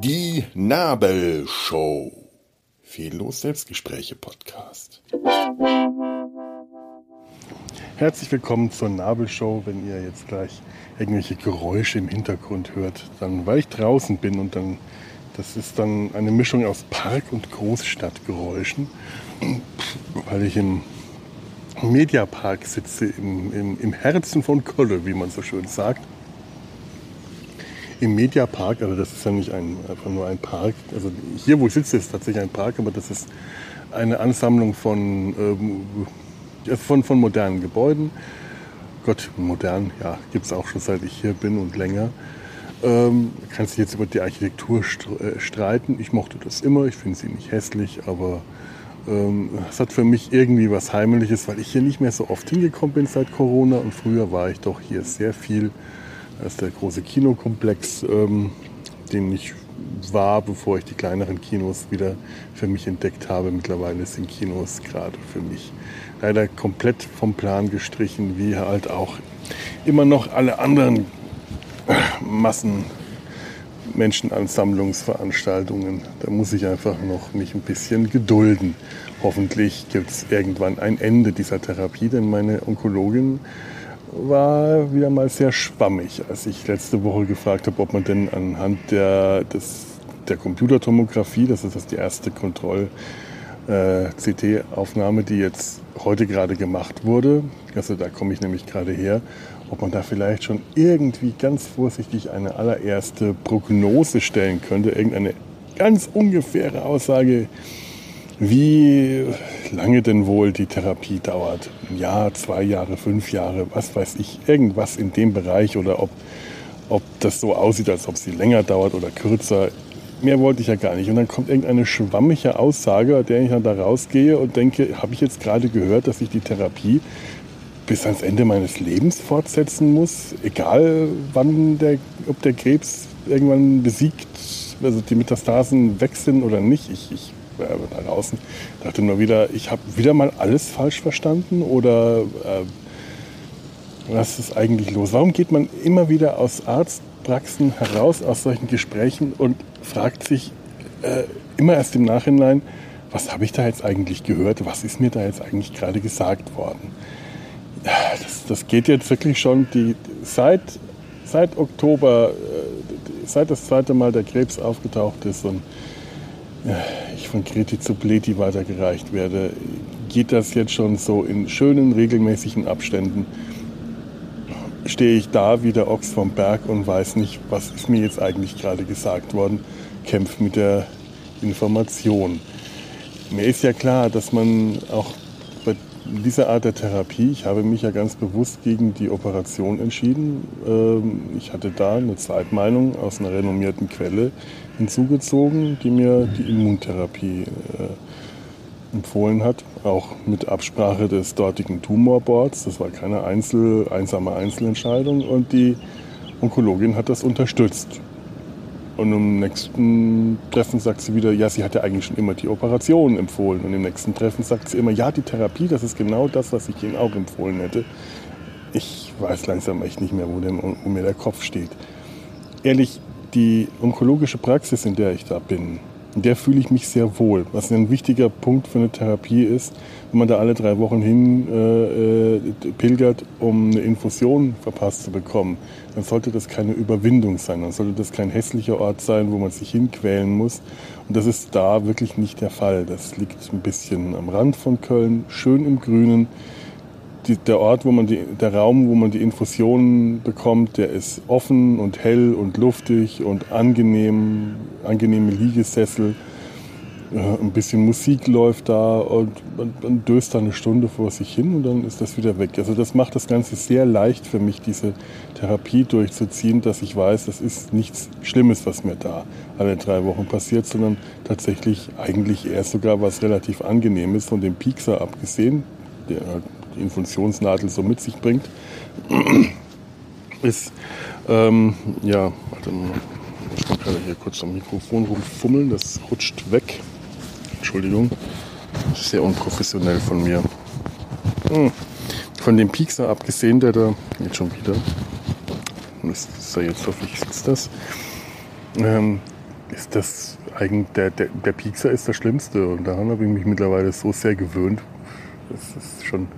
Die Nabelshow. Fehllos Selbstgespräche Podcast. Herzlich willkommen zur Nabelshow. Wenn ihr jetzt gleich irgendwelche Geräusche im Hintergrund hört, dann weil ich draußen bin und dann das ist dann eine Mischung aus Park- und Großstadtgeräuschen, weil ich im Mediapark sitze, im, im, im Herzen von Kolle, wie man so schön sagt. Im Mediapark, also das ist ja nicht ein, einfach nur ein Park, also hier, wo ich sitze, ist tatsächlich ein Park, aber das ist eine Ansammlung von, ähm, von, von modernen Gebäuden. Gott, modern, ja, gibt es auch schon seit ich hier bin und länger. Ähm, kannst dich jetzt über die Architektur äh, streiten. Ich mochte das immer, ich finde sie nicht hässlich, aber es hat für mich irgendwie was Heimliches, weil ich hier nicht mehr so oft hingekommen bin seit Corona und früher war ich doch hier sehr viel. Das ist der große Kinokomplex, ähm, den ich war, bevor ich die kleineren Kinos wieder für mich entdeckt habe. Mittlerweile sind Kinos gerade für mich leider komplett vom Plan gestrichen, wie halt auch immer noch alle anderen Massen Menschenansammlungsveranstaltungen. Da muss ich einfach noch mich ein bisschen gedulden. Hoffentlich gibt es irgendwann ein Ende dieser Therapie, denn meine Onkologin war wieder mal sehr schwammig, als ich letzte Woche gefragt habe, ob man denn anhand der, des, der Computertomographie, das ist das die erste Kontroll-CT-Aufnahme, äh, die jetzt heute gerade gemacht wurde, also da komme ich nämlich gerade her, ob man da vielleicht schon irgendwie ganz vorsichtig eine allererste Prognose stellen könnte, irgendeine ganz ungefähre Aussage, wie lange denn wohl die Therapie dauert. Ein Jahr, zwei Jahre, fünf Jahre, was weiß ich, irgendwas in dem Bereich oder ob, ob das so aussieht, als ob sie länger dauert oder kürzer. Mehr wollte ich ja gar nicht. Und dann kommt irgendeine schwammige Aussage, bei der ich dann da rausgehe und denke, habe ich jetzt gerade gehört, dass ich die Therapie bis ans Ende meines Lebens fortsetzen muss, egal wann der, ob der Krebs irgendwann besiegt, also die Metastasen weg sind oder nicht. Ich, ich war da draußen, dachte nur wieder, ich habe wieder mal alles falsch verstanden oder äh, was ist eigentlich los? Warum geht man immer wieder aus Arztpraxen heraus, aus solchen Gesprächen und fragt sich äh, immer erst im Nachhinein, was habe ich da jetzt eigentlich gehört? Was ist mir da jetzt eigentlich gerade gesagt worden? Das, das geht jetzt wirklich schon die, seit, seit Oktober, äh, seit das zweite Mal der Krebs aufgetaucht ist und ich von Kreti zu Pleti weitergereicht werde, geht das jetzt schon so in schönen, regelmäßigen Abständen. Stehe ich da wie der Ochs vom Berg und weiß nicht, was ist mir jetzt eigentlich gerade gesagt worden, kämpfe mit der Information. Mir ist ja klar, dass man auch diese Art der Therapie, ich habe mich ja ganz bewusst gegen die Operation entschieden. Ähm, ich hatte da eine Zweitmeinung aus einer renommierten Quelle hinzugezogen, die mir die Immuntherapie äh, empfohlen hat, auch mit Absprache des dortigen Tumorboards. Das war keine Einzel, einsame Einzelentscheidung und die Onkologin hat das unterstützt. Und im nächsten Treffen sagt sie wieder, ja, sie hatte eigentlich schon immer die Operation empfohlen. Und im nächsten Treffen sagt sie immer, ja, die Therapie, das ist genau das, was ich Ihnen auch empfohlen hätte. Ich weiß langsam echt nicht mehr, wo, denn, wo mir der Kopf steht. Ehrlich, die onkologische Praxis, in der ich da bin, in der fühle ich mich sehr wohl. Was ein wichtiger Punkt für eine Therapie ist, wenn man da alle drei Wochen hin äh, äh, pilgert, um eine Infusion verpasst zu bekommen, dann sollte das keine Überwindung sein. Dann sollte das kein hässlicher Ort sein, wo man sich hinquälen muss. Und das ist da wirklich nicht der Fall. Das liegt ein bisschen am Rand von Köln, schön im Grünen. Die, der Ort, wo man die, der Raum, wo man die Infusionen bekommt, der ist offen und hell und luftig und angenehm, angenehme Liegesessel. Ein bisschen Musik läuft da und man, man döst da eine Stunde vor sich hin und dann ist das wieder weg. Also das macht das Ganze sehr leicht für mich, diese Therapie durchzuziehen, dass ich weiß, das ist nichts Schlimmes, was mir da alle drei Wochen passiert, sondern tatsächlich eigentlich eher sogar was relativ Angenehmes von dem Piekser abgesehen, der halt die Infusionsnadel so mit sich bringt, ist, ähm, ja, warte mal, ich muss gerade hier kurz am Mikrofon rumfummeln, das rutscht weg. Entschuldigung, sehr unprofessionell von mir. Hm. von dem Piekser abgesehen, der da jetzt schon wieder, ist ja jetzt hoffentlich sitzt das, ähm, ist das eigentlich, der, der, der Piekser ist das Schlimmste und daran habe ich mich mittlerweile so sehr gewöhnt. Das ist schon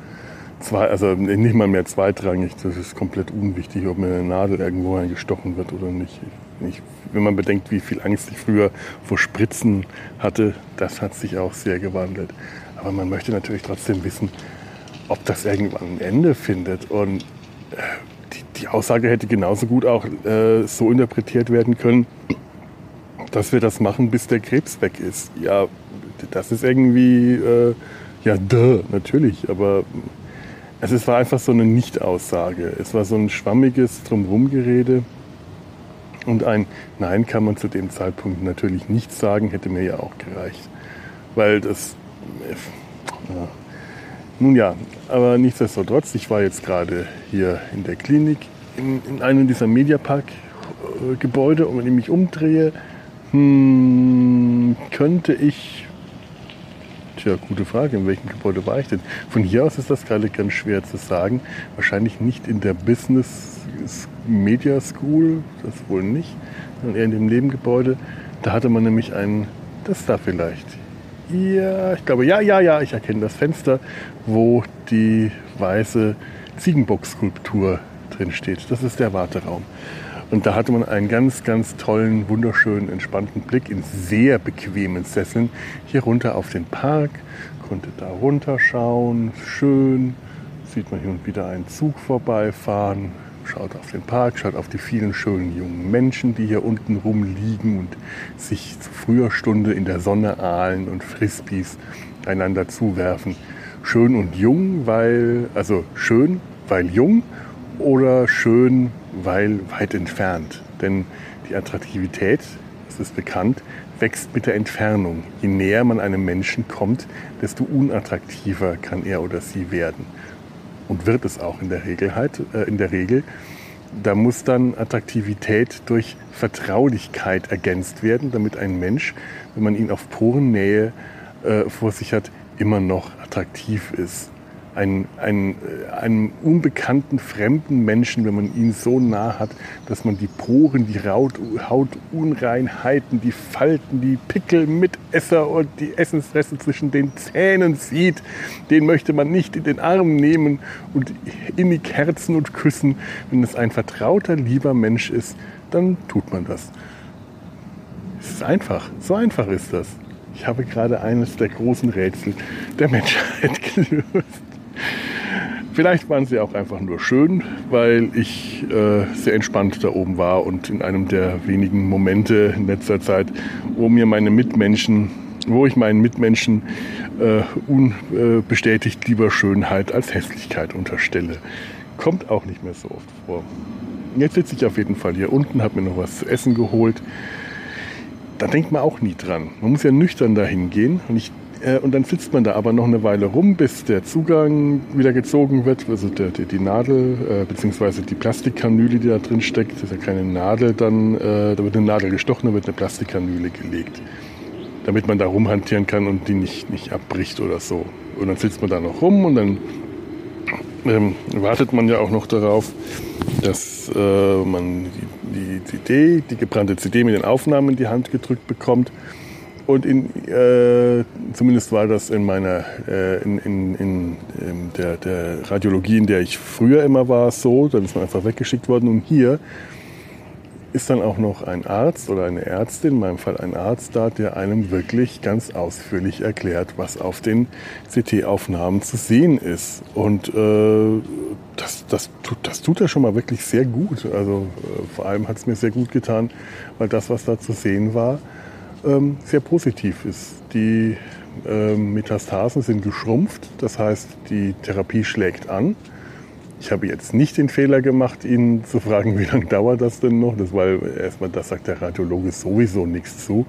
zwei, also nicht mal mehr zweitrangig, das ist komplett unwichtig, ob mir eine Nadel irgendwo eingestochen wird oder nicht. Ich, wenn man bedenkt, wie viel Angst ich früher vor Spritzen hatte, das hat sich auch sehr gewandelt. Aber man möchte natürlich trotzdem wissen, ob das irgendwann ein Ende findet. Und äh, die, die Aussage hätte genauso gut auch äh, so interpretiert werden können, dass wir das machen, bis der Krebs weg ist. Ja, das ist irgendwie, äh, ja, duh, natürlich, aber also es war einfach so eine Nicht-Aussage. Es war so ein schwammiges Drumherumgerede. Und ein Nein kann man zu dem Zeitpunkt natürlich nicht sagen, hätte mir ja auch gereicht. Weil das, ja, nun ja, aber nichtsdestotrotz, ich war jetzt gerade hier in der Klinik in, in einem dieser Mediapark-Gebäude und wenn ich mich umdrehe, hm, könnte ich, tja, gute Frage, in welchem Gebäude war ich denn? Von hier aus ist das gerade ganz schwer zu sagen. Wahrscheinlich nicht in der Business Media School, das wohl nicht, sondern eher in dem Nebengebäude. Da hatte man nämlich einen, das da vielleicht, ja, ich glaube, ja, ja, ja, ich erkenne das Fenster, wo die weiße Ziegenbock-Skulptur drin steht. Das ist der Warteraum. Und da hatte man einen ganz, ganz tollen, wunderschönen, entspannten Blick in sehr bequemen Sesseln. Hier runter auf den Park, konnte da runterschauen, schön, sieht man hier und wieder einen Zug vorbeifahren, schaut auf den Park, schaut auf die vielen schönen jungen Menschen, die hier unten rumliegen und sich zu früher Stunde in der Sonne ahlen und Frisbees einander zuwerfen. Schön und jung, weil, also schön, weil jung oder schön, weil weit entfernt. Denn die Attraktivität, das ist bekannt, wächst mit der Entfernung. Je näher man einem Menschen kommt, desto unattraktiver kann er oder sie werden und wird es auch in der Regel halt, äh, in der Regel. Da muss dann Attraktivität durch Vertraulichkeit ergänzt werden, damit ein Mensch, wenn man ihn auf Porennähe äh, vor sich hat, immer noch attraktiv ist einen, einen, einen unbekannten fremden Menschen, wenn man ihn so nah hat, dass man die Poren, die Hautunreinheiten, die Falten, die Pickel, Mitesser und die Essensreste zwischen den Zähnen sieht, den möchte man nicht in den Arm nehmen und innig herzen und küssen. Wenn es ein vertrauter, lieber Mensch ist, dann tut man das. Es ist einfach, so einfach ist das. Ich habe gerade eines der großen Rätsel der Menschheit gelöst. Vielleicht waren sie auch einfach nur schön, weil ich äh, sehr entspannt da oben war und in einem der wenigen Momente in letzter Zeit, wo mir meine Mitmenschen, wo ich meinen Mitmenschen äh, unbestätigt lieber Schönheit als Hässlichkeit unterstelle. Kommt auch nicht mehr so oft vor. Jetzt sitze ich auf jeden Fall hier unten, habe mir noch was zu essen geholt. Da denkt man auch nie dran. Man muss ja nüchtern dahin gehen. Und ich äh, und dann sitzt man da aber noch eine Weile rum, bis der Zugang wieder gezogen wird, also der, die, die Nadel, äh, beziehungsweise die Plastikkanüle, die da drin steckt. Das ist ja keine Nadel, dann, äh, da wird eine Nadel gestochen, da wird eine Plastikkanüle gelegt. Damit man da rumhantieren kann und die nicht, nicht abbricht oder so. Und dann sitzt man da noch rum und dann ähm, wartet man ja auch noch darauf, dass äh, man die, die CD, die gebrannte CD mit den Aufnahmen in die Hand gedrückt bekommt. Und in, äh, zumindest war das in meiner, äh, in, in, in der, der, Radiologie, in der ich früher immer war, so. Dann ist man einfach weggeschickt worden. Und hier ist dann auch noch ein Arzt oder eine Ärztin, in meinem Fall ein Arzt da, der einem wirklich ganz ausführlich erklärt, was auf den CT-Aufnahmen zu sehen ist. Und äh, das, das, tut, das tut er schon mal wirklich sehr gut. Also äh, vor allem hat es mir sehr gut getan, weil das, was da zu sehen war, ähm, sehr positiv ist. Die ähm, Metastasen sind geschrumpft, das heißt, die Therapie schlägt an. Ich habe jetzt nicht den Fehler gemacht, ihn zu fragen, wie lange dauert das denn noch? Das war erstmal, das sagt der Radiologe sowieso nichts zu.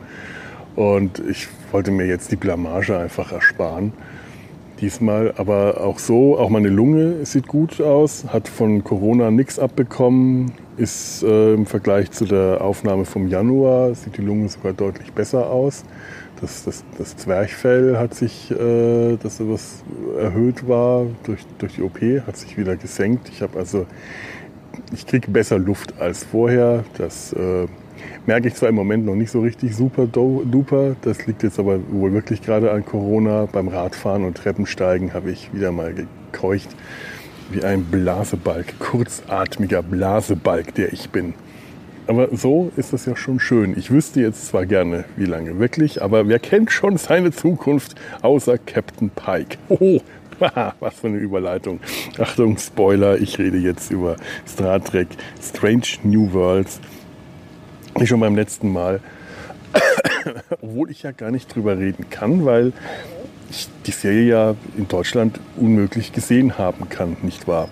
Und ich wollte mir jetzt die Blamage einfach ersparen. Diesmal aber auch so, auch meine Lunge sieht gut aus, hat von Corona nichts abbekommen, ist äh, im Vergleich zu der Aufnahme vom Januar, sieht die Lunge sogar deutlich besser aus. Das, das, das Zwerchfell hat sich, äh, das etwas erhöht war durch, durch die OP, hat sich wieder gesenkt. Ich habe also, ich kriege besser Luft als vorher. Das äh, merke ich zwar im Moment noch nicht so richtig super duper. Das liegt jetzt aber wohl wirklich gerade an Corona. Beim Radfahren und Treppensteigen habe ich wieder mal gekeucht wie ein Blasebalg, kurzatmiger Blasebalg, der ich bin. Aber so ist das ja schon schön. Ich wüsste jetzt zwar gerne, wie lange wirklich, aber wer kennt schon seine Zukunft außer Captain Pike? Oh, was für eine Überleitung. Achtung, Spoiler, ich rede jetzt über Star Trek Strange New Worlds. Wie schon beim letzten Mal. Obwohl ich ja gar nicht drüber reden kann, weil ich die Serie ja in Deutschland unmöglich gesehen haben kann, nicht wahr?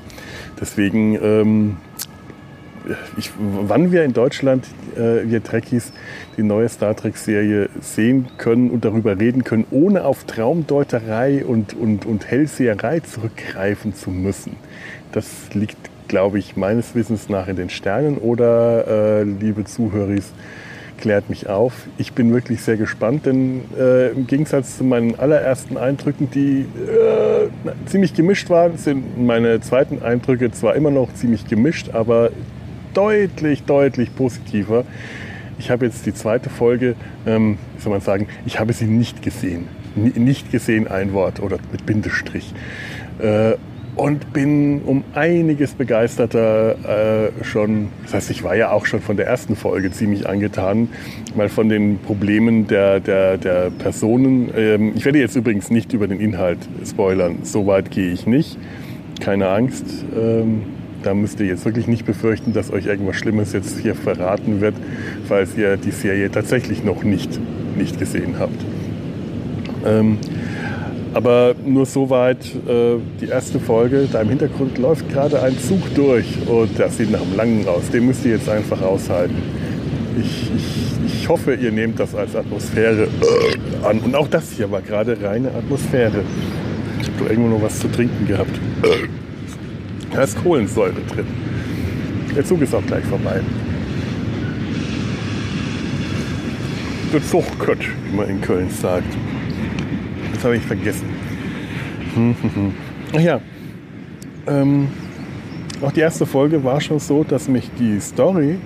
Deswegen ähm, ich, wann wir in Deutschland, äh, wir Trekkies, die neue Star Trek-Serie sehen können und darüber reden können, ohne auf Traumdeuterei und, und, und Hellseherei zurückgreifen zu müssen. Das liegt, glaube ich, meines Wissens nach in den Sternen. Oder, äh, liebe Zuhörer, klärt mich auf. Ich bin wirklich sehr gespannt, denn äh, im Gegensatz zu meinen allerersten Eindrücken, die äh, ziemlich gemischt waren, sind meine zweiten Eindrücke zwar immer noch ziemlich gemischt, aber deutlich, deutlich positiver. Ich habe jetzt die zweite Folge, ähm, soll man sagen, ich habe sie nicht gesehen. N nicht gesehen ein Wort oder mit Bindestrich. Äh, und bin um einiges begeisterter äh, schon. Das heißt, ich war ja auch schon von der ersten Folge ziemlich angetan, weil von den Problemen der, der, der Personen. Ähm, ich werde jetzt übrigens nicht über den Inhalt spoilern, so weit gehe ich nicht. Keine Angst. Ähm, da müsst ihr jetzt wirklich nicht befürchten, dass euch irgendwas Schlimmes jetzt hier verraten wird, falls ihr die Serie tatsächlich noch nicht, nicht gesehen habt. Ähm, aber nur soweit äh, die erste Folge. Da im Hintergrund läuft gerade ein Zug durch und das sieht nach einem langen aus. Den müsst ihr jetzt einfach aushalten. Ich, ich, ich hoffe, ihr nehmt das als Atmosphäre äh, an. Und auch das hier war gerade reine Atmosphäre. Ich habe doch irgendwo noch was zu trinken gehabt. Da ist Kohlensäure drin. Der Zug ist auch gleich vorbei. Der Zug wie man in Köln sagt. Das habe ich vergessen. Ach ja, ähm, auch die erste Folge war schon so, dass mich die Story,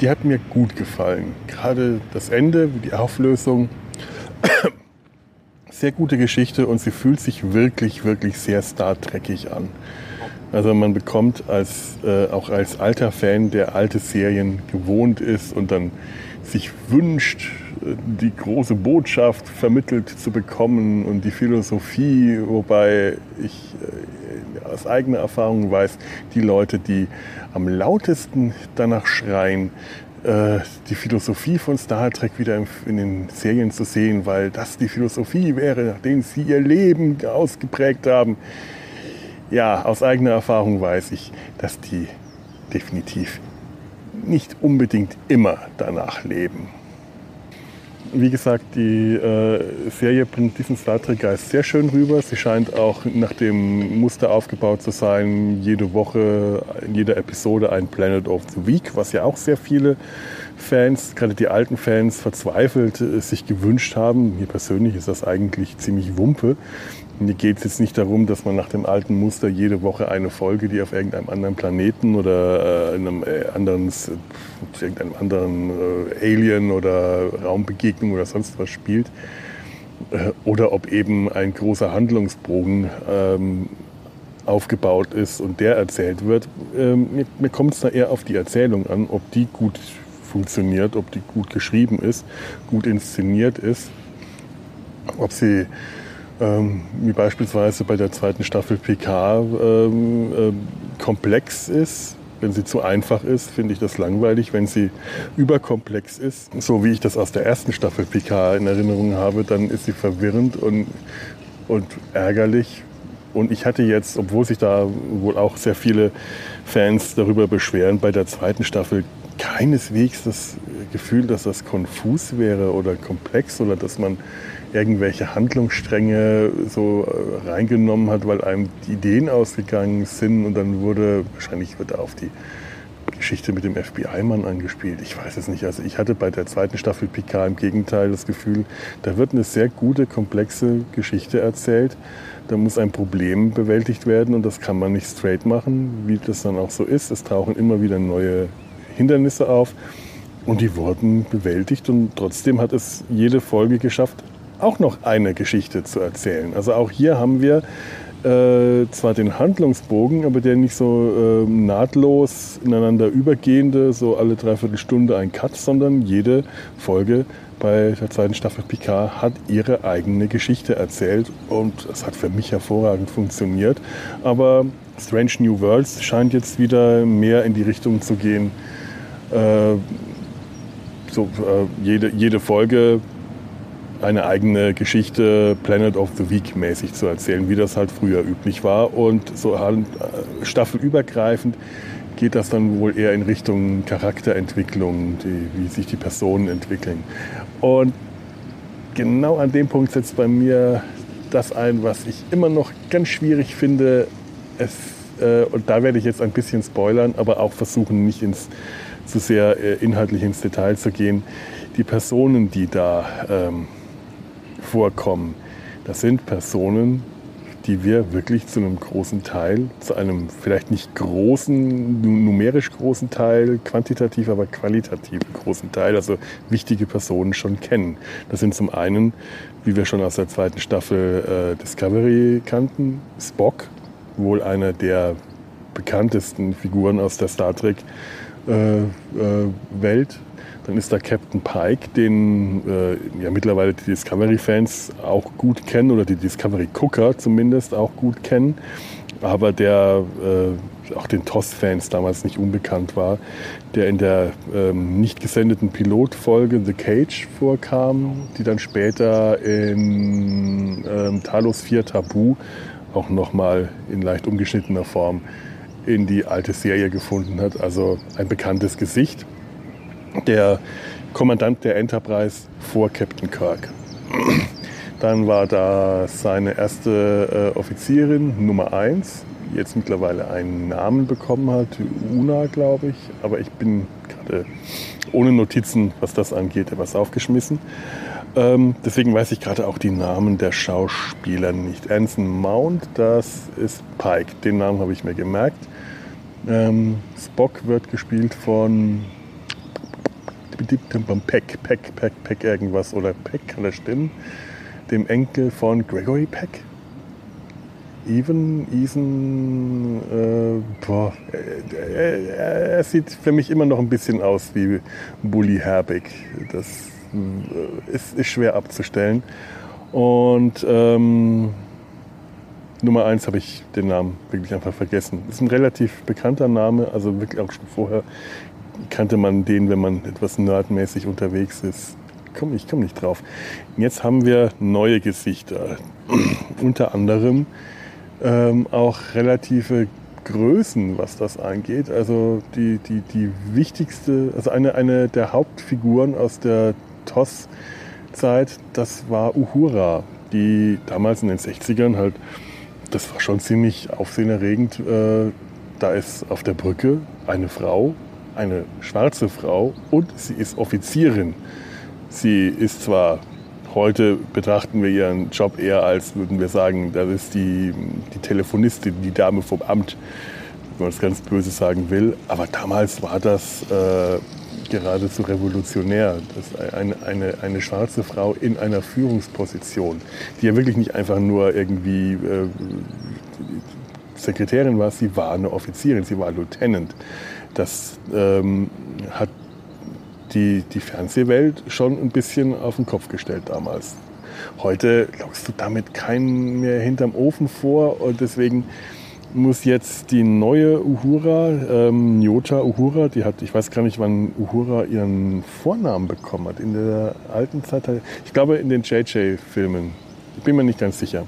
die hat mir gut gefallen. Gerade das Ende, die Auflösung, sehr gute Geschichte und sie fühlt sich wirklich, wirklich sehr Star Trekig an. Also man bekommt als, äh, auch als alter Fan, der alte Serien gewohnt ist und dann sich wünscht, die große Botschaft vermittelt zu bekommen und die Philosophie, wobei ich äh, aus eigener Erfahrung weiß, die Leute, die am lautesten danach schreien, äh, die Philosophie von Star Trek wieder in den Serien zu sehen, weil das die Philosophie wäre, nachdem sie ihr Leben ausgeprägt haben, ja, aus eigener Erfahrung weiß ich, dass die definitiv nicht unbedingt immer danach leben. Wie gesagt, die äh, Serie bringt diesen Star Trek-Geist sehr schön rüber. Sie scheint auch nach dem Muster aufgebaut zu sein, jede Woche, in jeder Episode ein Planet of the Week, was ja auch sehr viele Fans, gerade die alten Fans, verzweifelt äh, sich gewünscht haben. Mir persönlich ist das eigentlich ziemlich Wumpe. Mir geht es jetzt nicht darum, dass man nach dem alten Muster jede Woche eine Folge, die auf irgendeinem anderen Planeten oder äh, in einem äh, anderen, irgendeinem anderen äh, Alien oder Raumbegegnung oder sonst was spielt, äh, oder ob eben ein großer Handlungsbogen ähm, aufgebaut ist und der erzählt wird. Ähm, mir, mir kommt es da eher auf die Erzählung an, ob die gut funktioniert, ob die gut geschrieben ist, gut inszeniert ist, ob sie ähm, wie beispielsweise bei der zweiten Staffel PK ähm, äh, komplex ist. Wenn sie zu einfach ist, finde ich das langweilig. Wenn sie überkomplex ist, so wie ich das aus der ersten Staffel PK in Erinnerung habe, dann ist sie verwirrend und, und ärgerlich. Und ich hatte jetzt, obwohl sich da wohl auch sehr viele Fans darüber beschweren, bei der zweiten Staffel keineswegs das Gefühl, dass das konfus wäre oder komplex oder dass man irgendwelche Handlungsstränge so äh, reingenommen hat, weil einem die Ideen ausgegangen sind und dann wurde, wahrscheinlich wird auf die Geschichte mit dem FBI-Mann angespielt? Ich weiß es nicht. Also ich hatte bei der zweiten Staffel Picard im Gegenteil das Gefühl, da wird eine sehr gute, komplexe Geschichte erzählt. Da muss ein Problem bewältigt werden und das kann man nicht straight machen, wie das dann auch so ist. Es tauchen immer wieder neue Hindernisse auf und die wurden bewältigt und trotzdem hat es jede Folge geschafft, auch noch eine Geschichte zu erzählen. Also auch hier haben wir äh, zwar den Handlungsbogen, aber der nicht so äh, nahtlos ineinander übergehende, so alle dreiviertel Stunde ein Cut, sondern jede Folge bei der zweiten Staffel Picard hat ihre eigene Geschichte erzählt und es hat für mich hervorragend funktioniert. Aber Strange New Worlds scheint jetzt wieder mehr in die Richtung zu gehen. Äh, so äh, jede, jede Folge eine eigene Geschichte Planet of the Week mäßig zu erzählen, wie das halt früher üblich war. Und so halt, äh, staffelübergreifend geht das dann wohl eher in Richtung Charakterentwicklung, die, wie sich die Personen entwickeln. Und genau an dem Punkt setzt bei mir das ein, was ich immer noch ganz schwierig finde. Es, äh, und da werde ich jetzt ein bisschen spoilern, aber auch versuchen, nicht ins, zu sehr äh, inhaltlich ins Detail zu gehen. Die Personen, die da ähm, vorkommen. Das sind Personen, die wir wirklich zu einem großen Teil, zu einem vielleicht nicht großen, numerisch großen Teil, quantitativ, aber qualitativ großen Teil, also wichtige Personen schon kennen. Das sind zum einen, wie wir schon aus der zweiten Staffel äh, Discovery kannten, Spock, wohl einer der bekanntesten Figuren aus der Star Trek äh, äh, dann ist da Captain Pike, den äh, ja mittlerweile die Discovery-Fans auch gut kennen oder die Discovery-Gucker zumindest auch gut kennen, aber der äh, auch den TOS-Fans damals nicht unbekannt war, der in der ähm, nicht gesendeten Pilotfolge The Cage vorkam, die dann später in ähm, Talos 4 Tabu auch nochmal in leicht umgeschnittener Form in die alte Serie gefunden hat. Also ein bekanntes Gesicht der Kommandant der Enterprise vor Captain Kirk. Dann war da seine erste äh, Offizierin Nummer 1, die jetzt mittlerweile einen Namen bekommen hat, Una, glaube ich. Aber ich bin gerade ohne Notizen, was das angeht, etwas aufgeschmissen. Ähm, deswegen weiß ich gerade auch die Namen der Schauspieler nicht. Anson Mount, das ist Pike, den Namen habe ich mir gemerkt. Ähm, Spock wird gespielt von Peck, Peck, Peck, Peck irgendwas oder Peck, kann das stimmen? Dem Enkel von Gregory Peck. Even, Ethan, äh, boah, er, er, sieht für mich immer noch ein bisschen aus wie Bully Herbig. Das äh, ist, ist schwer abzustellen. Und ähm, Nummer eins habe ich den Namen wirklich einfach vergessen. Ist ein relativ bekannter Name, also wirklich auch schon vorher kannte man den, wenn man etwas nerdmäßig unterwegs ist. Komm, ich komme nicht drauf. Jetzt haben wir neue Gesichter. Unter anderem ähm, auch relative Größen, was das angeht. Also die, die, die wichtigste, also eine, eine der Hauptfiguren aus der TOS-Zeit, das war Uhura, die damals in den 60ern halt, das war schon ziemlich aufsehenerregend. Äh, da ist auf der Brücke eine Frau eine schwarze Frau und sie ist Offizierin. Sie ist zwar, heute betrachten wir ihren Job eher als, würden wir sagen, das ist die, die Telefonistin, die Dame vom Amt, wenn man es ganz böse sagen will. Aber damals war das äh, geradezu revolutionär. Das eine, eine, eine schwarze Frau in einer Führungsposition, die ja wirklich nicht einfach nur irgendwie äh, Sekretärin war, sie war eine Offizierin, sie war Lieutenant. Das ähm, hat die, die Fernsehwelt schon ein bisschen auf den Kopf gestellt damals. Heute lockst du damit keinen mehr hinterm Ofen vor und deswegen muss jetzt die neue Uhura, ähm, Nyota Uhura, die hat, ich weiß gar nicht, wann Uhura ihren Vornamen bekommen hat. In der alten Zeit, ich glaube in den JJ-Filmen. Ich bin mir nicht ganz sicher.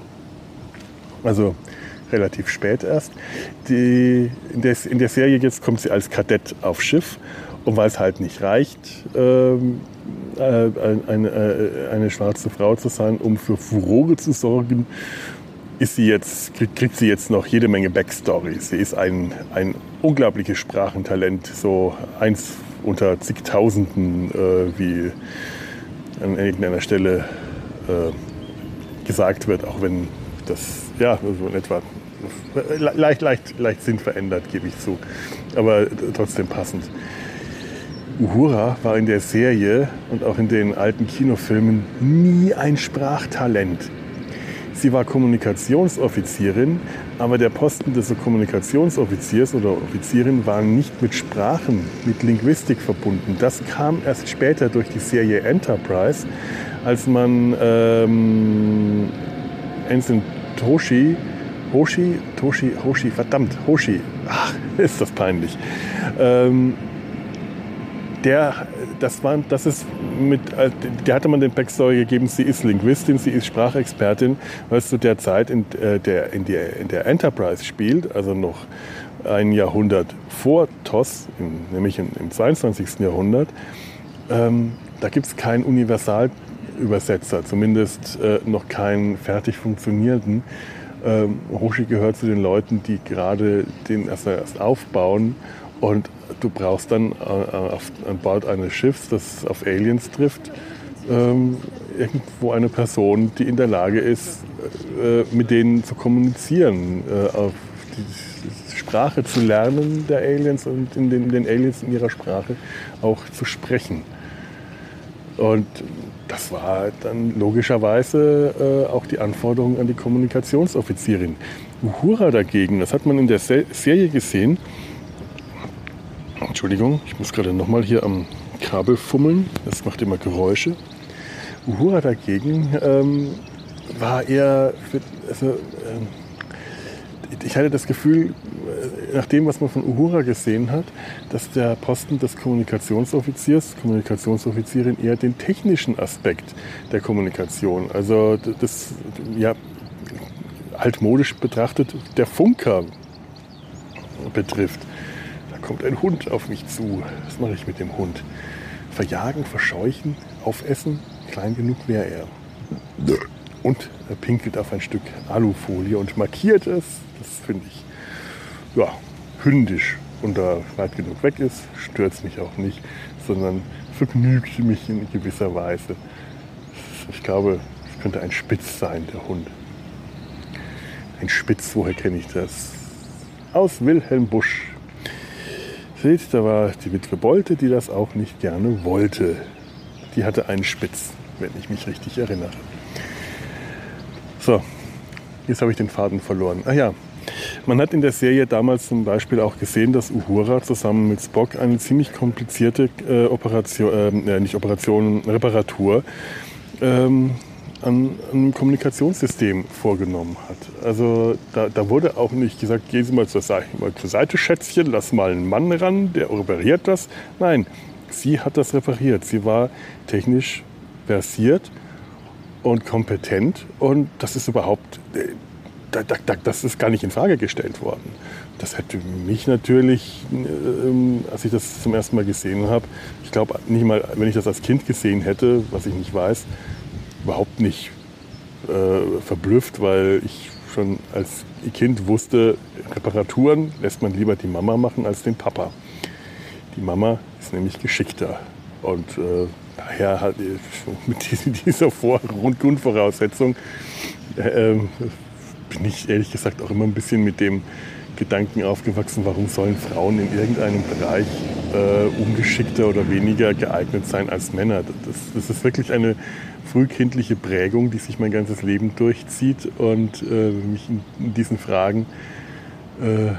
Also relativ spät erst. Die, in, der, in der Serie jetzt kommt sie als Kadett aufs Schiff und weil es halt nicht reicht, ähm, äh, eine, äh, eine schwarze Frau zu sein, um für Furore zu sorgen, ist sie jetzt, kriegt sie jetzt noch jede Menge Backstory. Sie ist ein, ein unglaubliches Sprachentalent, so eins unter zigtausenden, äh, wie an irgendeiner Stelle äh, gesagt wird, auch wenn das ja so in etwa leicht, leicht, leicht sinnverändert, gebe ich zu, aber trotzdem passend. Uhura war in der Serie und auch in den alten Kinofilmen nie ein Sprachtalent. Sie war Kommunikationsoffizierin, aber der Posten des Kommunikationsoffiziers oder Offizierin war nicht mit Sprachen, mit Linguistik verbunden. Das kam erst später durch die Serie Enterprise, als man ähm, Ensign Toshi, Hoshi, Toshi, Hoshi, verdammt, Hoshi, ach, ist das peinlich. Ähm, der, das war, das ist mit, äh, der hatte man den Backstory gegeben, sie ist Linguistin, sie ist Sprachexpertin, weil es zu der Zeit in äh, der, in der, in der Enterprise spielt, also noch ein Jahrhundert vor TOS, in, nämlich im, im 22. Jahrhundert. Ähm, da gibt es keinen Universalübersetzer, zumindest äh, noch keinen fertig funktionierenden. Ähm, Hoshi gehört zu den Leuten, die gerade den erst, erst aufbauen und du brauchst dann äh, auf, an Bord eines Schiffs, das auf Aliens trifft, ähm, irgendwo eine Person, die in der Lage ist, äh, mit denen zu kommunizieren, äh, auf die Sprache zu lernen der Aliens und in den, den Aliens in ihrer Sprache auch zu sprechen. Und das war dann logischerweise äh, auch die Anforderung an die Kommunikationsoffizierin. Uhura dagegen, das hat man in der Se Serie gesehen, Entschuldigung, ich muss gerade nochmal hier am Kabel fummeln. Das macht immer Geräusche. Uhura dagegen ähm, war eher, für, also, äh, ich hatte das Gefühl, nach dem, was man von Uhura gesehen hat, dass der Posten des Kommunikationsoffiziers, Kommunikationsoffizierin eher den technischen Aspekt der Kommunikation, also das, ja, altmodisch betrachtet, der Funker betrifft kommt ein Hund auf mich zu. Was mache ich mit dem Hund? Verjagen, verscheuchen, aufessen? Klein genug wäre er. Und pinkelt auf ein Stück Alufolie und markiert es. Das finde ich ja, hündisch. Und da weit genug weg ist, stört es mich auch nicht, sondern vergnügt mich in gewisser Weise. Ich glaube, es könnte ein Spitz sein, der Hund. Ein Spitz, woher kenne ich das? Aus Wilhelm Busch. Seht, da war die Witwe Bolte, die das auch nicht gerne wollte. Die hatte einen Spitz, wenn ich mich richtig erinnere. So, jetzt habe ich den Faden verloren. Ach ja, man hat in der Serie damals zum Beispiel auch gesehen, dass Uhura zusammen mit Spock eine ziemlich komplizierte äh, Operation, äh, nicht Operation, Reparatur ähm, an, einem Kommunikationssystem vorgenommen hat. Also da, da, wurde auch nicht gesagt, gehen Sie mal zur, Seite, mal zur Seite, Schätzchen, lass mal einen Mann ran, der repariert das. Nein, sie hat das repariert. Sie war technisch versiert und kompetent und das ist überhaupt, äh, das ist gar nicht in Frage gestellt worden. Das hätte mich natürlich, ähm, als ich das zum ersten Mal gesehen habe, ich glaube nicht mal, wenn ich das als Kind gesehen hätte, was ich nicht weiß, überhaupt nicht äh, verblüfft, weil ich schon als Kind wusste, Reparaturen lässt man lieber die Mama machen als den Papa. Die Mama ist nämlich geschickter. Und äh, daher hat mit dieser Vor Grundvoraussetzung äh, bin ich ehrlich gesagt auch immer ein bisschen mit dem Gedanken aufgewachsen, warum sollen Frauen in irgendeinem Bereich äh, ungeschickter oder weniger geeignet sein als Männer. Das, das ist wirklich eine frühkindliche Prägung, die sich mein ganzes Leben durchzieht und äh, mich in, in, diesen Fragen, äh,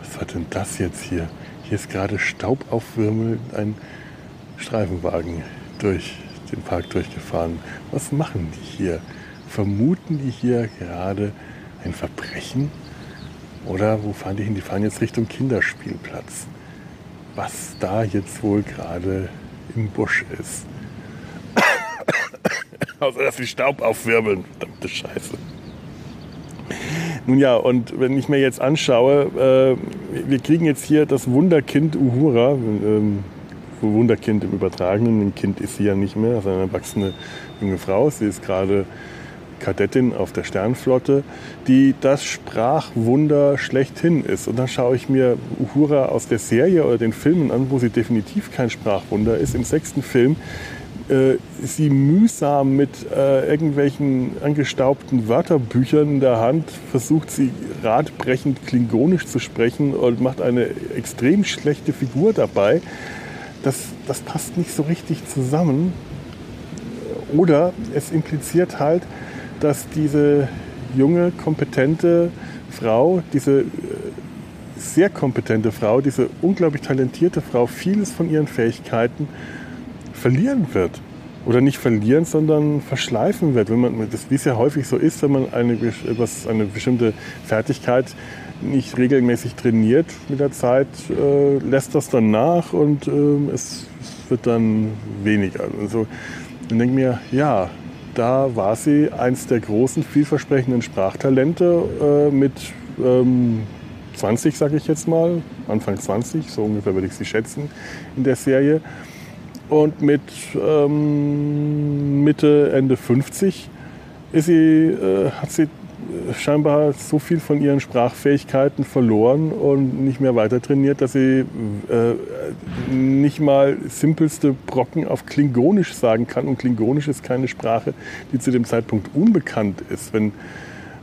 was war denn das jetzt hier? Hier ist gerade Staub aufwirbelnd ein Streifenwagen durch den Park durchgefahren. Was machen die hier? Vermuten die hier gerade ein Verbrechen? Oder wo fahren die hin? Die fahren jetzt Richtung Kinderspielplatz. Was da jetzt wohl gerade im Busch ist. Außer dass sie Staub aufwirbeln. Verdammte Scheiße. Nun ja, und wenn ich mir jetzt anschaue, äh, wir kriegen jetzt hier das Wunderkind Uhura, ähm, Wunderkind im Übertragenen, ein Kind ist sie ja nicht mehr, also eine erwachsene junge Frau. Sie ist gerade Kadettin auf der Sternflotte, die das Sprachwunder schlechthin ist. Und dann schaue ich mir Uhura aus der Serie oder den Filmen an, wo sie definitiv kein Sprachwunder ist. Im sechsten Film äh, sie mühsam mit äh, irgendwelchen angestaubten Wörterbüchern in der Hand versucht sie radbrechend klingonisch zu sprechen und macht eine extrem schlechte Figur dabei. Das, das passt nicht so richtig zusammen. Oder es impliziert halt, dass diese junge, kompetente Frau, diese äh, sehr kompetente Frau, diese unglaublich talentierte Frau vieles von ihren Fähigkeiten verlieren wird. Oder nicht verlieren, sondern verschleifen wird. Wenn man, das, wie es ja häufig so ist, wenn man eine, eine bestimmte Fertigkeit nicht regelmäßig trainiert mit der Zeit, äh, lässt das dann nach und äh, es, es, wird dann weniger. Also, dann denke mir, ja, da war sie eins der großen, vielversprechenden Sprachtalente äh, mit ähm, 20, sage ich jetzt mal, Anfang 20, so ungefähr würde ich sie schätzen in der Serie. Und mit ähm, Mitte, Ende 50 ist sie, äh, hat sie scheinbar so viel von ihren Sprachfähigkeiten verloren und nicht mehr weiter trainiert, dass sie äh, nicht mal simpelste Brocken auf Klingonisch sagen kann. Und Klingonisch ist keine Sprache, die zu dem Zeitpunkt unbekannt ist. Wenn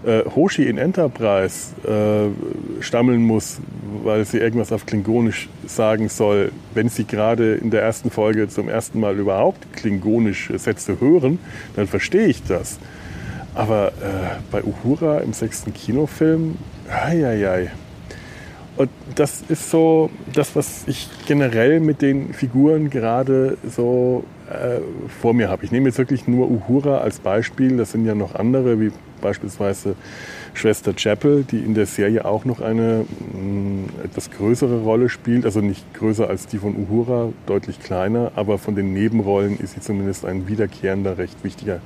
äh, Hoshi in Enterprise äh, stammeln muss, weil sie irgendwas auf Klingonisch sagen soll, wenn sie gerade in der ersten Folge zum ersten Mal überhaupt klingonische Sätze hören, dann verstehe ich das. Aber äh, bei Uhura im sechsten Kinofilm, ei, Und das ist so das, was ich generell mit den Figuren gerade so äh, vor mir habe. Ich nehme jetzt wirklich nur Uhura als Beispiel. Das sind ja noch andere, wie beispielsweise Schwester Chapel, die in der Serie auch noch eine mh, mm, etwas größere Rolle spielt. Also nicht größer als die von Uhura, deutlich kleiner, aber von den Nebenrollen ist sie zumindest ein wiederkehrender, recht wichtiger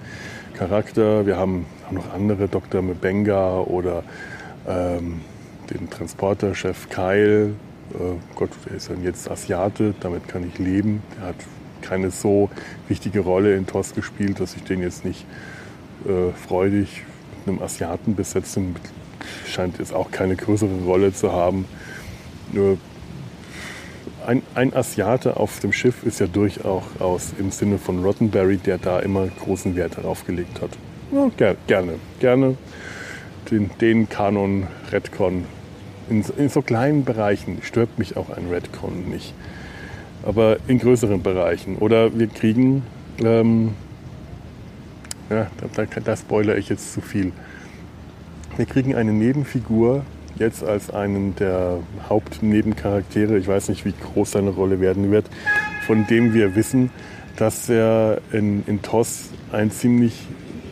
Charakter. Wir haben noch andere, Dr. Mbenga oder ähm, den Transporterchef Kyle. Äh, Gott, der ist dann jetzt Asiate, damit kann ich leben. Der hat keine so wichtige Rolle in TOS gespielt, dass ich den jetzt nicht äh, freudig mit einem Asiaten besetzen. Scheint jetzt auch keine größere Rolle zu haben. Nur ein, ein Asiate auf dem Schiff ist ja durchaus im Sinne von Rottenberry, der da immer großen Wert darauf gelegt hat. Ja, ger gerne, gerne den, den Kanon Redcon. In, in, so kleinen Bereichen stört mich auch ein Redcon nicht. Aber in größeren Bereichen. Oder wir kriegen, ähm, ja, da, da, da spoilere ich jetzt zu viel. Wir kriegen eine Nebenfigur, jetzt als einen der Hauptnebencharaktere, ich weiß nicht, wie groß seine Rolle werden wird, von dem wir wissen, dass er in, in TOS ein ziemlich,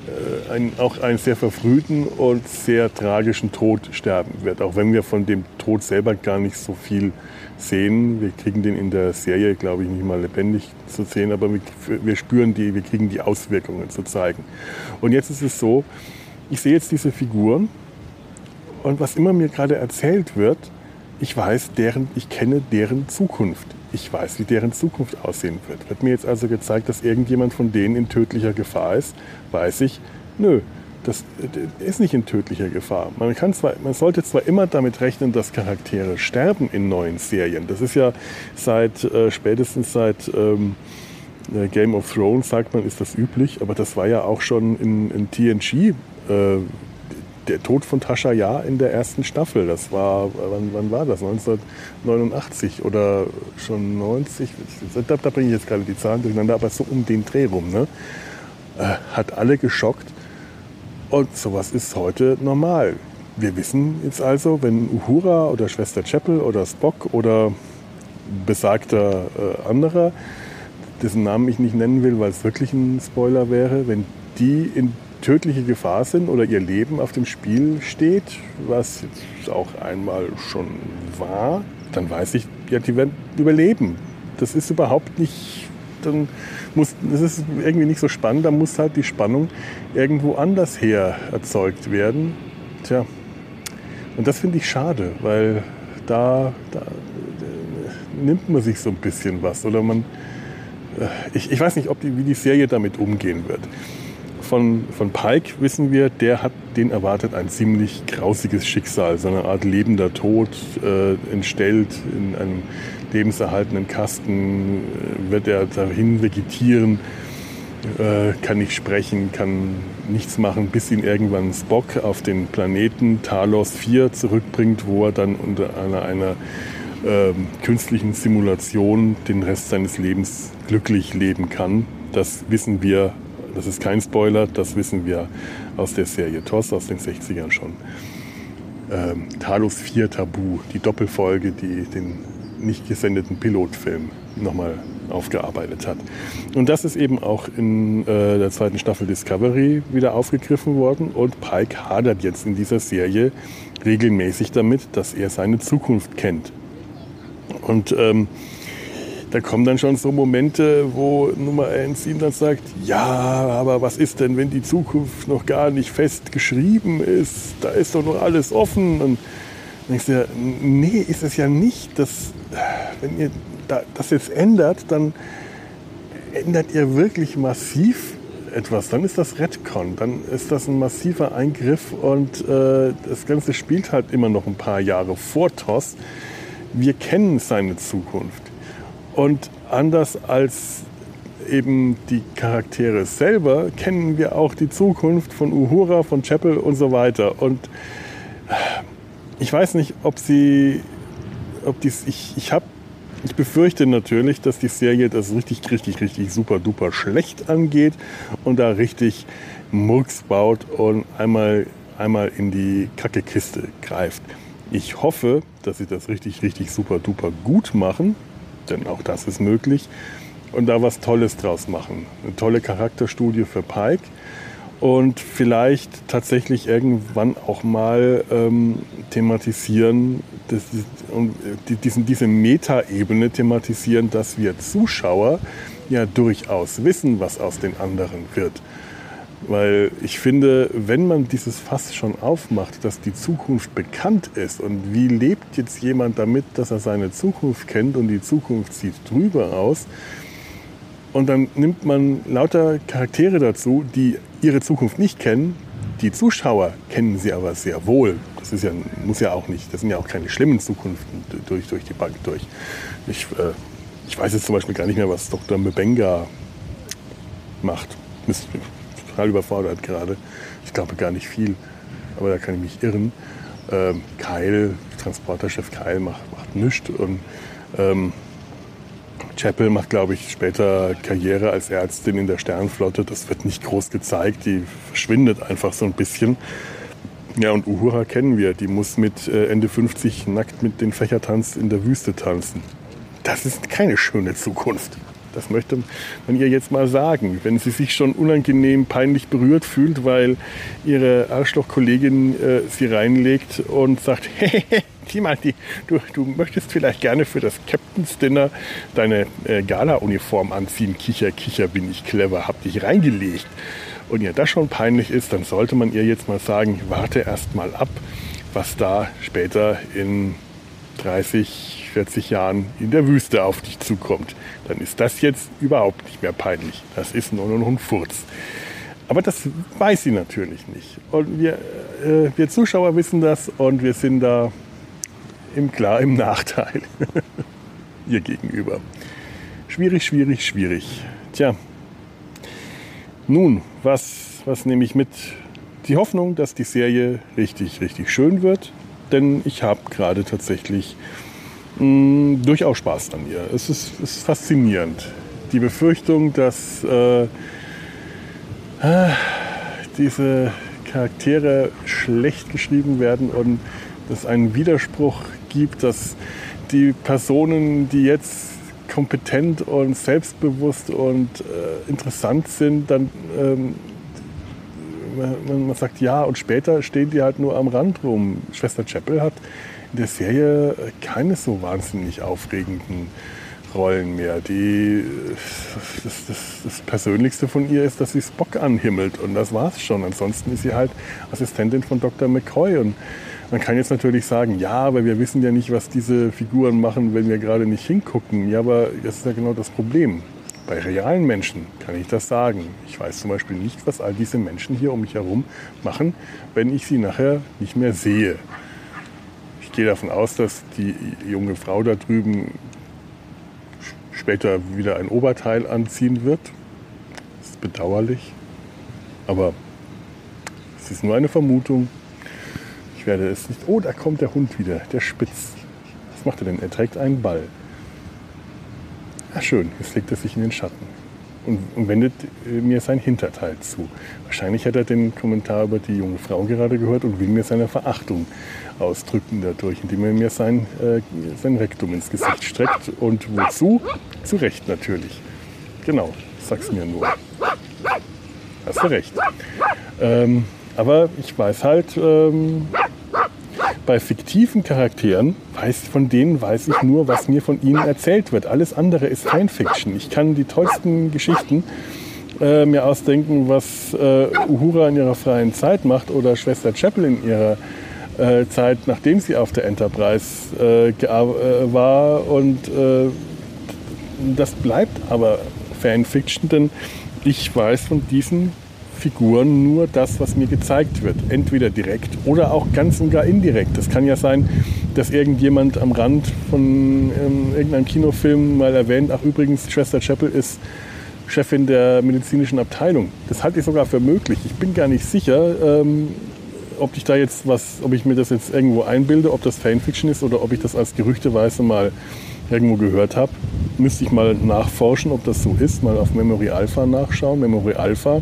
äh, ein, auch einen sehr verfrühten und sehr tragischen Tod sterben wird. Auch wenn wir von dem Tod selber gar nicht so viel sehen. Wir kriegen den in der Serie, glaube ich, nicht mal lebendig zu sehen, aber wir, wir spüren die, wir kriegen die Auswirkungen zu zeigen. Und jetzt ist es so, ich sehe jetzt diese Figuren und was immer mir gerade erzählt wird, ich weiß, deren, ich kenne deren Zukunft. Ich weiß, wie deren Zukunft aussehen wird. Wird mir jetzt also gezeigt, dass irgendjemand von denen in tödlicher Gefahr ist, weiß ich, nö, das ist nicht in tödlicher Gefahr. Man, kann zwar, man sollte zwar immer damit rechnen, dass Charaktere sterben in neuen Serien. Das ist ja seit äh, spätestens seit ähm, äh, Game of Thrones, sagt man, ist das üblich, aber das war ja auch schon in, in TNG äh, der Tod von Tascha Ja in der ersten Staffel. Das war, wann, wann war das? 1989 oder schon 90? Da, da bringe ich jetzt gerade die Zahlen durcheinander, aber so um den Dreh rum. Ne? Äh, hat alle geschockt. Und sowas ist heute normal. Wir wissen jetzt also, wenn Uhura oder Schwester Chapel oder Spock oder besagter äh, anderer, dessen Namen ich nicht nennen will, weil es wirklich ein Spoiler wäre, wenn die in tödliche Gefahr sind oder ihr Leben auf dem Spiel steht, was jetzt auch einmal schon war, dann weiß ich, ja, die werden überleben. Das ist überhaupt nicht, dann muss, das ist irgendwie nicht so spannend, da muss halt die Spannung irgendwo anders her erzeugt werden. Tja, und das finde ich schade, weil da, da, da, nimmt man sich so ein bisschen was oder man, äh, ich, ich weiß nicht, ob die, wie die Serie damit umgehen wird von, von Pike wissen wir, der hat, den erwartet ein ziemlich grausiges Schicksal, so eine Art lebender Tod, äh, entstellt in einem lebenserhaltenden Kasten, äh, wird er dahin vegetieren, äh, kann nicht sprechen, kann nichts machen, bis ihn irgendwann Spock auf den Planeten Talos 4 zurückbringt, wo er dann unter einer, einer äh, künstlichen Simulation den Rest seines Lebens glücklich leben kann. Das wissen wir, das ist kein Spoiler, das wissen wir aus der Serie TOS aus den 60ern schon. Ähm, Talos 4 Tabu, die Doppelfolge, die den nicht gesendeten Pilotfilm nochmal aufgearbeitet hat. Und das ist eben auch in äh, der zweiten Staffel Discovery wieder aufgegriffen worden und Pike hadert jetzt in dieser Serie regelmäßig damit, dass er seine Zukunft kennt. Und ähm, da kommen dann schon so Momente, wo Nummer 1 ihm dann sagt, ja, aber was ist denn, wenn die Zukunft noch gar nicht fest geschrieben ist? Da ist doch noch alles offen. Und dann denkst du ja, nee, ist es ja nicht. Das, wenn ihr das jetzt ändert, dann ändert ihr wirklich massiv etwas. Dann ist das Redcon, dann ist das ein massiver Eingriff und äh, das Ganze spielt halt immer noch ein paar Jahre vor TOS. Wir kennen seine Zukunft. Und anders als eben die Charaktere selber, kennen wir auch die Zukunft von Uhura, von Chapel und so weiter. Und ich weiß nicht, ob sie, ob dies, ich, ich habe, ich befürchte natürlich, dass die Serie das richtig, richtig, richtig super duper schlecht angeht und da richtig Murks baut und einmal, einmal in die Kackekiste greift. Ich hoffe, dass sie das richtig, richtig super duper gut machen denn auch das ist möglich, und da was Tolles draus machen. Eine tolle Charakterstudie für Pike und vielleicht tatsächlich irgendwann auch mal ähm, thematisieren, das, und diesen, diese Metaebene thematisieren, dass wir Zuschauer ja durchaus wissen, was aus den anderen wird. Weil ich finde, wenn man dieses Fass schon aufmacht, dass die Zukunft bekannt ist und wie lebt jetzt jemand damit, dass er seine Zukunft kennt und die Zukunft sieht drüber aus, und dann nimmt man lauter Charaktere dazu, die ihre Zukunft nicht kennen. Die Zuschauer kennen sie aber sehr wohl. Das ist ja, muss ja auch nicht, das sind ja auch keine schlimmen Zukunften durch, durch die Bank durch. Ich, äh, ich weiß jetzt zum Beispiel gar nicht mehr, was Dr. Mbenga macht total überfordert gerade. Ich glaube gar nicht viel, aber da kann ich mich irren. Ähm, Keil, Transporterchef Keil macht, macht nichts und ähm, Chapel macht, glaube ich, später Karriere als Ärztin in der Sternflotte. Das wird nicht groß gezeigt, die verschwindet einfach so ein bisschen. Ja, und Uhura kennen wir. Die muss mit äh, Ende 50 nackt mit den Fächertanz in der Wüste tanzen. Das ist keine schöne Zukunft. Das möchte man ihr jetzt mal sagen. Wenn sie sich schon unangenehm peinlich berührt fühlt, weil ihre Arschlochkollegin äh, sie reinlegt und sagt, hey, Tima, die, du, du möchtest vielleicht gerne für das Captain's Dinner deine äh, Gala-Uniform anziehen. Kicher, kicher, bin ich clever, hab dich reingelegt. Und ihr das schon peinlich ist, dann sollte man ihr jetzt mal sagen, warte erst mal ab, was da später in 30, 40 Jahren in der Wüste auf dich zukommt dann ist das jetzt überhaupt nicht mehr peinlich. Das ist nur noch ein Furz. Aber das weiß sie natürlich nicht. Und wir, äh, wir Zuschauer wissen das und wir sind da im klar im Nachteil ihr gegenüber. Schwierig, schwierig, schwierig. Tja, nun, was, was nehme ich mit? Die Hoffnung, dass die Serie richtig, richtig schön wird. Denn ich habe gerade tatsächlich mh, mm, durchaus Spaß an ihr. Es ist, ist faszinierend. Die Befürchtung, dass äh, äh, diese Charaktere schlecht geschrieben werden und es einen Widerspruch gibt, dass die Personen, die jetzt kompetent und selbstbewusst und äh, interessant sind, dann ähm, man, man, sagt ja und später stehen die halt nur am Rand rum. Schwester Chapel hat in der Serie keine so wahnsinnig aufregenden Rollen mehr. Die, das, das, das, Persönlichste von ihr ist, dass sie Spock anhimmelt und das war's schon. Ansonsten ist sie halt Assistentin von Dr. McCoy und man kann jetzt natürlich sagen, ja, aber wir wissen ja nicht, was diese Figuren machen, wenn wir gerade nicht hingucken. Ja, aber das ist ja genau das Problem. Bei realen Menschen kann ich das sagen. Ich weiß zum Beispiel nicht, was all diese Menschen hier um mich herum machen, wenn ich sie nachher nicht mehr sehe. Ich gehe davon aus, dass die junge Frau da drüben später wieder ein Oberteil anziehen wird. Das ist bedauerlich. Aber es ist nur eine Vermutung. Ich werde es nicht. Oh, da kommt der Hund wieder, der spitzt. Was macht er denn? Er trägt einen Ball. Ja, schön, jetzt legt er sich in den Schatten und, und wendet äh, mir sein Hinterteil zu. Wahrscheinlich hat er den Kommentar über die junge Frau gerade gehört und will mir seine Verachtung ausdrücken dadurch, indem er mir sein, äh, sein Rektum ins Gesicht streckt. Und wozu? Zu Recht natürlich. Genau, sag's mir nur. Hast du recht. Ähm, aber ich weiß halt, ähm, bei fiktiven Charakteren, weiß, von denen weiß ich nur, was mir von ihnen erzählt wird. Alles andere ist Fanfiction. Ich kann die tollsten Geschichten äh, mir ausdenken, was äh, Uhura in ihrer freien Zeit macht oder Schwester Chapel in ihrer äh, Zeit, nachdem sie auf der Enterprise äh, äh, war. Und äh, das bleibt aber Fanfiction, denn ich weiß von diesen Figuren nur das, was mir gezeigt wird. Entweder direkt oder auch ganz und gar indirekt. Es kann ja sein, dass irgendjemand am Rand von ähm, irgendeinem Kinofilm mal erwähnt, ach übrigens, Schwester Chapel ist Chefin der medizinischen Abteilung. Das halte ich sogar für möglich. Ich bin gar nicht sicher, ähm, ob ich da jetzt was, ob ich mir das jetzt irgendwo einbilde, ob das Fanfiction ist oder ob ich das als Gerüchteweise mal irgendwo gehört habe. Müsste ich mal nachforschen, ob das so ist, mal auf Memory Alpha nachschauen. Memory Alpha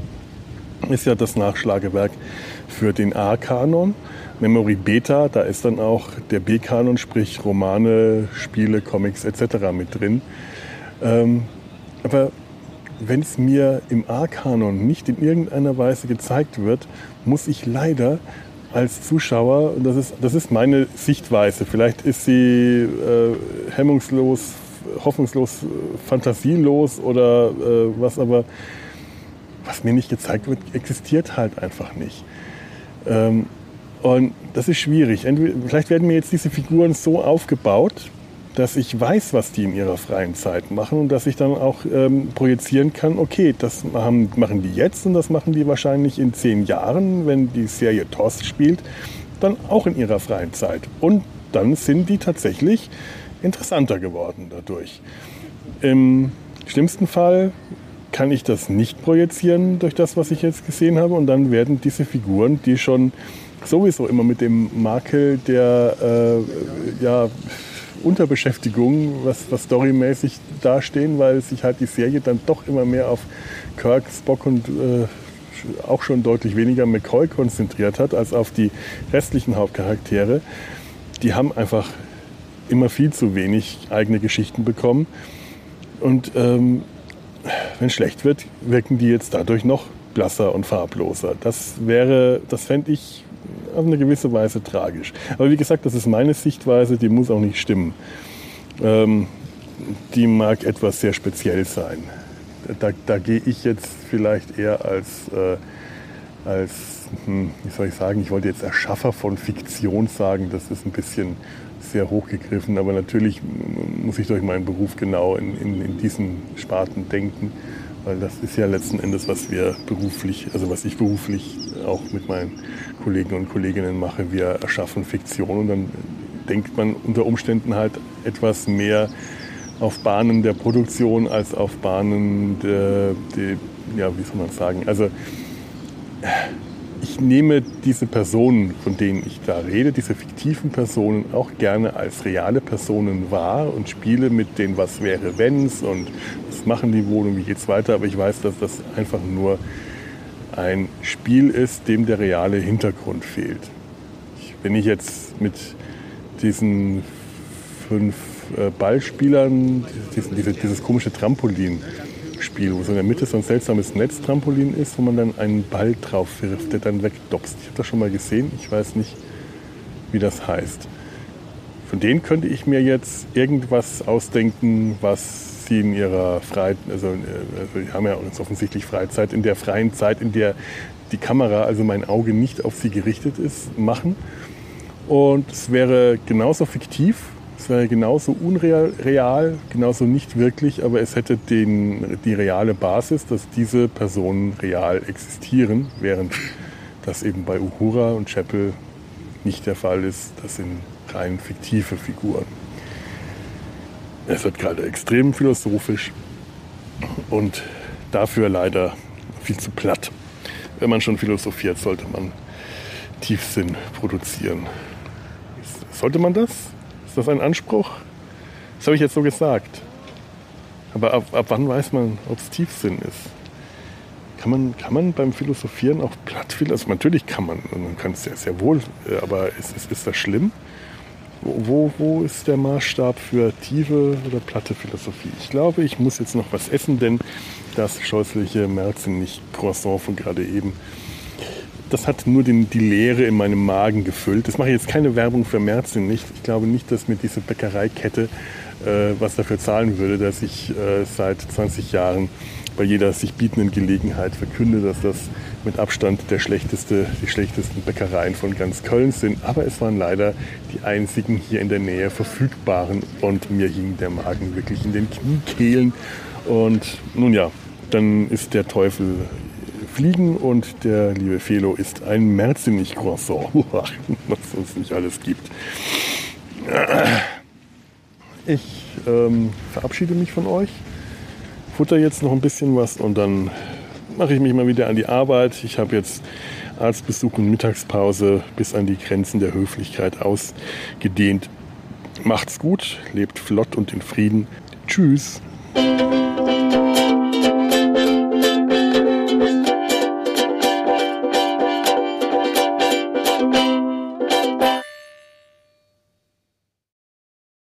ist ja das Nachschlagewerk für den A-Kanon. Memory Beta, da ist dann auch der B-Kanon, sprich Romane, Spiele, Comics etc. mit drin. Ähm, aber wenn es mir im A-Kanon nicht in irgendeiner Weise gezeigt wird, muss ich leider als Zuschauer, das ist, das ist meine Sichtweise, vielleicht ist sie äh, hemmungslos, hoffnungslos, fantasielos oder äh, was, aber was mir nicht gezeigt wird, existiert halt einfach nicht. Ähm, und das ist schwierig. Entweder, vielleicht werden mir jetzt diese Figuren so aufgebaut, dass ich weiß, was die in ihrer freien Zeit machen und dass ich dann auch ähm, projizieren kann, okay, das machen, machen die jetzt und das machen die wahrscheinlich in zehn Jahren, wenn die Serie TOS spielt, dann auch in ihrer freien Zeit. Und dann sind die tatsächlich interessanter geworden dadurch. Im schlimmsten Fall kann ich das nicht projizieren durch das, was ich jetzt gesehen habe. Und dann werden diese Figuren, die schon sowieso immer mit dem Makel der äh, ja, Unterbeschäftigung, was, was storymäßig dastehen, weil sich halt die Serie dann doch immer mehr auf Kirk, Spock und äh, auch schon deutlich weniger McCoy konzentriert hat, als auf die restlichen Hauptcharaktere. Die haben einfach immer viel zu wenig eigene Geschichten bekommen. Und ähm, wenn schlecht wird, wirken die jetzt dadurch noch blasser und farbloser. Das wäre, das fände ich auf eine gewisse Weise tragisch. Aber wie gesagt, das ist meine Sichtweise, die muss auch nicht stimmen. Ähm, die mag etwas sehr speziell sein. Da, da gehe ich jetzt vielleicht eher als, äh, als hm, wie soll ich sagen, ich wollte jetzt Erschaffer von Fiktion sagen, das ist ein bisschen sehr hochgegriffen, aber natürlich muss ich durch meinen Beruf genau in, in, in diesen Sparten denken, weil das ist ja letzten Endes, was wir beruflich, also was ich beruflich auch mit meinen Kollegen und Kolleginnen mache. Wir erschaffen Fiktion und dann denkt man unter Umständen halt etwas mehr auf Bahnen der Produktion als auf Bahnen der, der ja, wie soll man sagen, also ich nehme diese Personen, von denen ich da rede, diese fiktiven Personen auch gerne als reale Personen wahr und spiele mit den Was wäre wenns und was machen die wohl und wie geht's weiter. Aber ich weiß, dass das einfach nur ein Spiel ist, dem der reale Hintergrund fehlt. Ich, wenn ich jetzt mit diesen fünf äh, Ballspielern, diesen, diese, dieses komische Trampolin Spiel, wo so in der Mitte so ein seltsames Netztrampolin ist, wo man dann einen Ball drauf wirft, der dann wegdopst. Ich habe das schon mal gesehen, ich weiß nicht, wie das heißt. Von denen könnte ich mir jetzt irgendwas ausdenken, was sie in ihrer Freizeit, also, äh, also die haben ja uns offensichtlich Freizeit, in der freien Zeit, in der die Kamera, also mein Auge nicht auf sie gerichtet ist, machen. Und es wäre genauso fiktiv Es wäre genauso unreal, real, genauso nicht wirklich, aber es hätte den, die reale Basis, dass diese Personen real existieren, während das eben bei Uhura und Chapel nicht der Fall ist. Das sind rein fiktive Figuren. Es wird gerade extrem philosophisch und dafür leider viel zu platt. Wenn man schon philosophiert, sollte man Tiefsinn produzieren. Sollte man das? Ist das ein Anspruch? Das habe ich jetzt so gesagt. Aber ab, ab wann weiß man, ob es Tiefsinn ist? Kann man, kann man beim Philosophieren auch platt? Also natürlich kann man, man kann es sehr, sehr wohl, äh, aber ist, ist, ist das schlimm? Wo, wo ist der Maßstab für tiefe oder platte Philosophie? Ich glaube, ich muss jetzt noch was essen, denn das scheußliche Märzen-Nicht-Croissant von gerade eben, das hat nur den, die Leere in meinem Magen gefüllt. Das mache ich jetzt keine Werbung für Märzen nicht. Ich glaube nicht, dass mir diese Bäckereikette äh, was dafür zahlen würde, dass ich äh, seit 20 Jahren bei jeder sich bietenden Gelegenheit verkünde, dass das mit Abstand der schlechteste, die schlechtesten Bäckereien von ganz Köln sind. Aber es waren leider die einzigen hier in der Nähe verfügbaren und mir hing der Magen wirklich in den Kniekehlen. Und nun ja, dann ist der Teufel fliegen und der liebe Felo ist ein Merzenich-Croissant, was es nicht alles gibt. Ich ähm, verabschiede mich von euch, futter jetzt noch ein bisschen was und dann mache ich mich mal wieder an die Arbeit. Ich habe jetzt Arztbesuch und Mittagspause bis an die Grenzen der Höflichkeit ausgedehnt. Macht's gut, lebt flott und in Frieden. Tschüss.